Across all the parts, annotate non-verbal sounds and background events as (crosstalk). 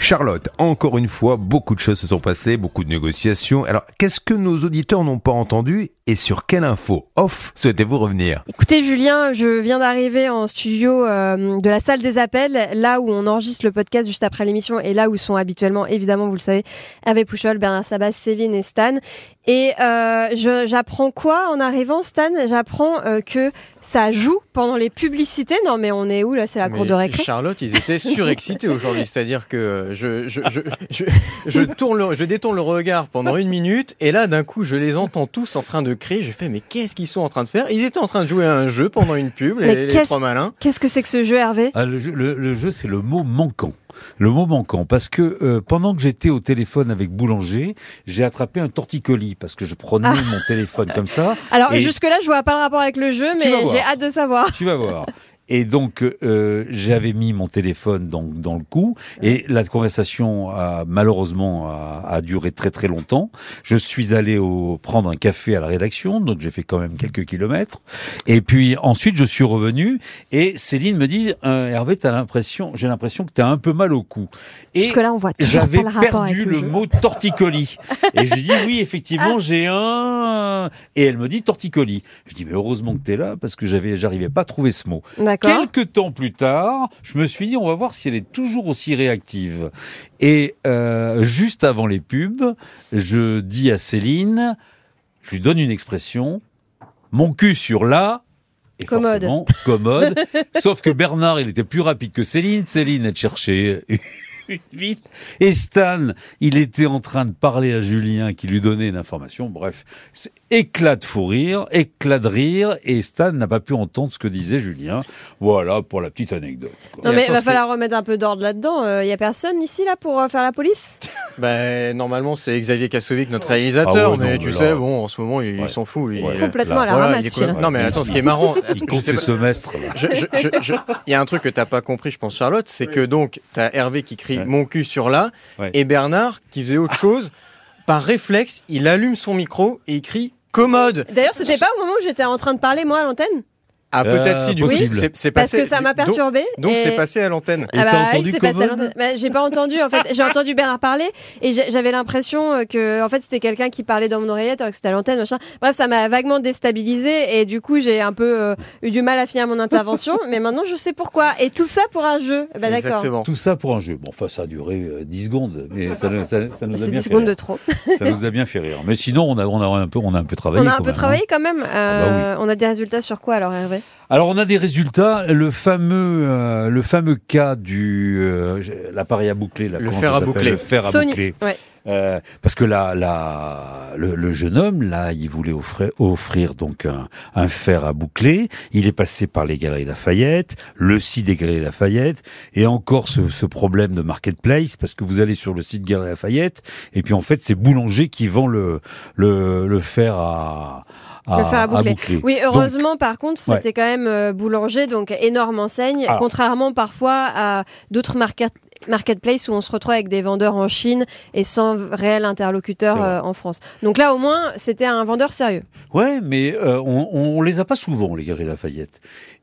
Charlotte, encore une fois, beaucoup de choses se sont passées, beaucoup de négociations. Alors, qu'est-ce que nos auditeurs n'ont pas entendu et sur quelle info off souhaitez-vous revenir? Écoutez Julien, je viens d'arriver en studio euh, de la salle des appels, là où on enregistre le podcast juste après l'émission et là où sont habituellement, évidemment, vous le savez, Hervé Pouchol, Bernard Sabas, Céline et Stan. Et euh, j'apprends quoi en arrivant, Stan? J'apprends euh, que ça joue pendant les publicités. Non, mais on est où là C'est la cour de récré. Charlotte, ils étaient surexcités (laughs) aujourd'hui. C'est-à-dire que je, je, je, je, tourne je détourne le regard pendant une minute et là, d'un coup, je les entends tous en train de crier. Je fais, mais qu'est-ce qu'ils sont en train de faire? Ils étaient en train de jouer à un jeu pendant une pub, les, trois malins. Qu'est-ce que c'est que ce jeu, Hervé? Ah, le, jeu, le jeu, c'est le mot manquant le mot manquant, parce que euh, pendant que j'étais au téléphone avec Boulanger, j'ai attrapé un torticolis parce que je prenais ah. mon téléphone comme ça. Alors jusque-là, je vois pas le rapport avec le jeu, mais j'ai hâte de savoir. Tu vas voir. Et donc, euh, j'avais mis mon téléphone dans, dans le cou et la conversation a malheureusement a, duré très très longtemps. Je suis allé au, prendre un café à la rédaction, donc j'ai fait quand même quelques kilomètres. Et puis ensuite, je suis revenu et Céline me dit euh, Hervé, t'as l'impression, j'ai l'impression que t'as un peu mal au cou. Et Jusque là, on voit j'avais perdu le, mot torticolis. et je dis oui, effectivement, ah. j'ai un. Et elle me dit torticolis. Je dis mais heureusement que t'es là parce que j'avais, j'arrivais pas à trouver ce mot. Quelques temps plus tard, je me suis dit, on va voir si elle est toujours aussi réactive. Et euh, juste avant les pubs, je dis à Céline, je lui donne une expression, mon cul sur là, et commode. commode. (laughs) Sauf que Bernard, il était plus rapide que Céline. Céline, elle cherchait vite. Et Stan, il était en train de parler à Julien qui lui donnait une information. Bref, c'est éclat de fou rire, éclat de rire, et Stan n'a pas pu entendre ce que disait Julien. Voilà pour la petite anecdote. Non mais il va falloir remettre un peu d'ordre là-dedans. Il euh, y a personne ici là pour euh, faire la police? (laughs) Ben normalement c'est Xavier Kassovic, notre réalisateur, ah mais tu sais, bon, en ce moment il, s'en fout. Il, complètement à la ramasse. Non mais attends, ce qui est marrant, il compte ses semestres. Il y a un truc que t'as pas compris, je pense, Charlotte, c'est que donc t'as Hervé qui crie mon cul sur là, et Bernard qui faisait autre chose. (laughs) Par réflexe, il allume son micro et il crie commode. D'ailleurs, c'était pas au moment où j'étais en train de parler, moi, à l'antenne? Ah peut-être si du coup. c'est passé parce que ça m'a perturbé donc c'est passé à l'antenne. Ah bah, entendu passé à l'antenne. Bah, j'ai pas entendu en fait. J'ai entendu Bernard parler et j'avais l'impression euh, que en fait c'était quelqu'un qui parlait dans mon oreillette alors que c'était à l'antenne machin. Bref ça m'a vaguement déstabilisé et du coup j'ai un peu euh, eu du mal à finir mon intervention. (laughs) Mais maintenant je sais pourquoi. Et tout ça pour un jeu. Bah d'accord. Tout ça pour un jeu. Bon enfin ça a duré 10 euh, secondes mais ça, ça, ça nous a bien 10 secondes de trop. Ça nous a bien fait rire. Mais sinon on a on a un peu on a un peu travaillé on a un peu travaillé hein. quand même. Ah bah on a des résultats sur quoi alors Hervé? Alors on a des résultats. Le fameux, euh, le fameux cas du euh, l'appareil à boucler, le fer à boucler, le fer à boucler. Euh, parce que là, là le, jeune homme, là, il voulait offrir, offrir donc un, fer à boucler. Il est passé par les Galeries Lafayette, le site des Galeries Lafayette, et encore ce, ce, problème de marketplace, parce que vous allez sur le site Galeries Lafayette, et puis en fait, c'est Boulanger qui vend le, le, le fer à le faire à boucler. Oui, heureusement, par contre, c'était quand même euh, boulanger, donc énorme enseigne, ah. contrairement parfois à d'autres market marketplace où on se retrouve avec des vendeurs en Chine et sans réel interlocuteur euh, en France. Donc là, au moins, c'était un vendeur sérieux. Ouais, mais euh, on, on les a pas souvent, les Galeries Lafayette.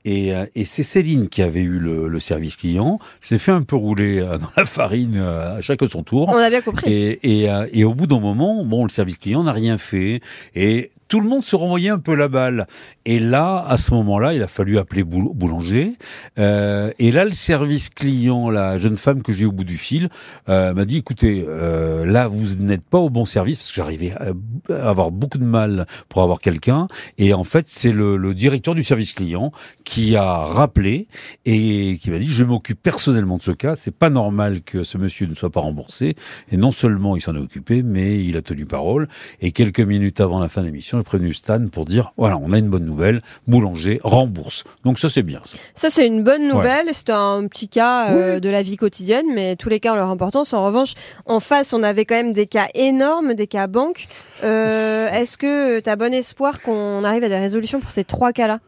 Et, et c'est Céline qui avait eu le, service client, s'est fait un peu rouler dans la farine à chacun son tour. On a bien compris. Et, et, et au bout d'un moment, bon, le service client n'a rien fait. Et tout le monde se renvoyait un peu la balle. Et là, à ce moment-là, il a fallu appeler Boulanger. Euh, et là, le service client, la jeune femme que j'ai au bout du fil, euh, m'a dit, écoutez, euh, là, vous n'êtes pas au bon service, parce que j'arrivais à avoir beaucoup de mal pour avoir quelqu'un. Et en fait, c'est le, le, directeur du service client qui a rappelé et qui m'a dit, je m'occupe personnellement de ce cas. C'est pas normal que ce monsieur ne soit pas remboursé. Et non seulement il s'en est occupé, mais il a tenu parole. Et quelques minutes avant la fin de l'émission, j'ai prévenu Stan pour dire voilà, on a une bonne nouvelle, Boulanger rembourse. Donc ça, c'est bien. Ça, ça c'est une bonne nouvelle. C'est un petit cas euh, de la vie quotidienne, mais tous les cas ont leur importance. En revanche, en face, on avait quand même des cas énormes, des cas banques. Euh, est-ce que tu as bon espoir qu'on arrive à des résolutions pour ces trois cas-là?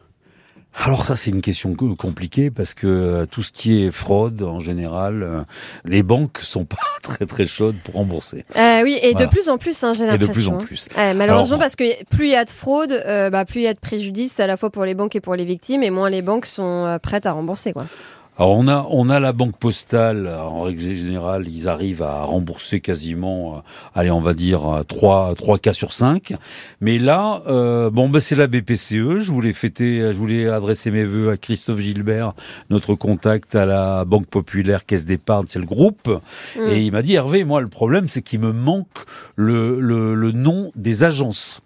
Alors ça c'est une question compliquée parce que euh, tout ce qui est fraude en général, euh, les banques sont pas (laughs) très très chaudes pour rembourser. Euh, oui et de plus en plus hein, j'ai l'impression. Et de plus en plus. Hein. malheureusement parce que plus il y a de fraude, bah, plus il y a de préjudice à la fois pour les banques et pour les victimes et moins les banques sont prêtes à rembourser quoi. Alors on a on a la banque postale en règle générale ils arrivent à rembourser quasiment euh, allez on va dire 3 3 cas sur 5 mais là euh, bon ben c'est la BPCE je voulais fêter je voulais adresser mes vœux à Christophe Gilbert notre contact à la Banque Populaire Caisse d'épargne c'est le groupe mm. et il m'a dit Hervé moi le problème c'est qu'il me manque le, le, le nom des agences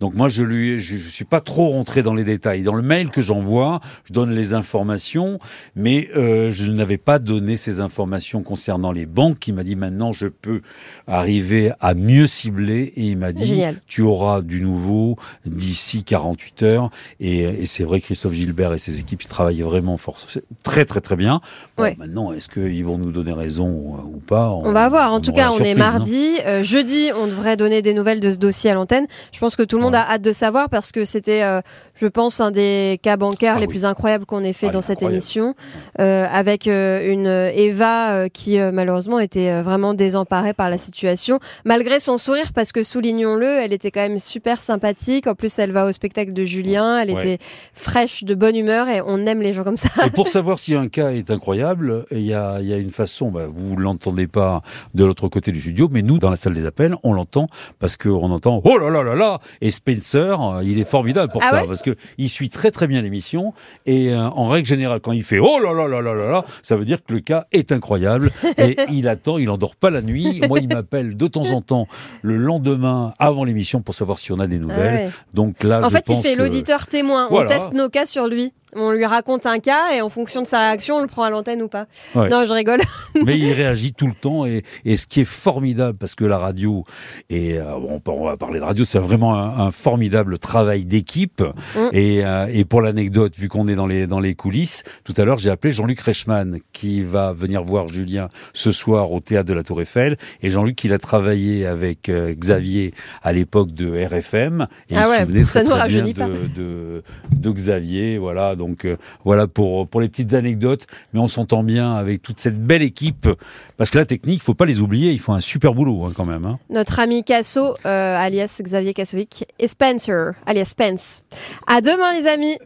donc moi, je lui, je, suis pas trop rentré dans les détails. Dans le mail que j'envoie, je donne les informations, mais euh, je n'avais pas donné ces informations concernant les banques. Il m'a dit maintenant, je peux arriver à mieux cibler, et il m'a dit, tu auras du nouveau d'ici 48 heures. Et, et c'est vrai, Christophe Gilbert et ses équipes, ils travaillent vraiment fort, très très très bien. Maintenant, est-ce qu'ils vont nous donner raison ou, pas? On, va voir. En tout cas, on est hein. mardi. Euh, jeudi, on devrait donner des nouvelles de ce dossier à l'antenne. Je pense que tout le monde a hâte de savoir parce que c'était, euh, je pense, un des cas bancaires ah les plus incroyables qu'on ait fait ah, dans cette émission, avec euh, une Eva qui malheureusement était vraiment désemparée par la situation, malgré son sourire, parce que soulignons-le, elle était quand même super sympathique. En plus, elle va au spectacle de Julien, elle était fraîche, de bonne humeur, et on aime les gens comme ça. Et pour savoir si un cas est incroyable, il y a, y a, une façon. Bah, vous l'entendez pas de l'autre côté du studio, mais nous, dans la salle des appels, on l'entend parce qu'on entend oh là là là là et Spencer, euh, il est formidable pour ah ça parce que il suit très très bien l'émission et euh, en règle générale quand il fait oh là là là là là là, ça veut dire que le cas est incroyable (laughs) et il attend, il endort pas la nuit. Moi, il m'appelle de temps en temps le lendemain avant l'émission pour savoir si on a des nouvelles. Ah Donc là, en fait, il fait l'auditeur témoin. On teste nos cas sur lui on lui raconte un cas et en fonction de sa réaction, on le prend à l'antenne ou pas. Non, je rigole. (laughs) Mais il réagit tout le temps et, ce qui est formidable parce que la radio et euh, on, va parler de radio, c'est vraiment un, formidable travail d'équipe. Mm. Euh, et, pour l'anecdote, vu qu'on est dans les dans les coulisses, tout à l'heure j'ai appelé Jean-Luc Reichmann qui va venir voir Julien ce soir au théâtre de la Tour Eiffel et Jean-Luc il a travaillé avec euh, Xavier à l'époque de RFM et ah il se souvenait très, bien de, de, Xavier, voilà. Donc euh, voilà pour, pour les petites anecdotes, mais on s'entend bien avec toute cette belle équipe, parce que la technique, il faut pas les oublier, ils font un super boulot hein, quand même. Hein. Notre ami Casso, euh, alias Xavier Kassovic, et Spencer, alias Spence. À demain les amis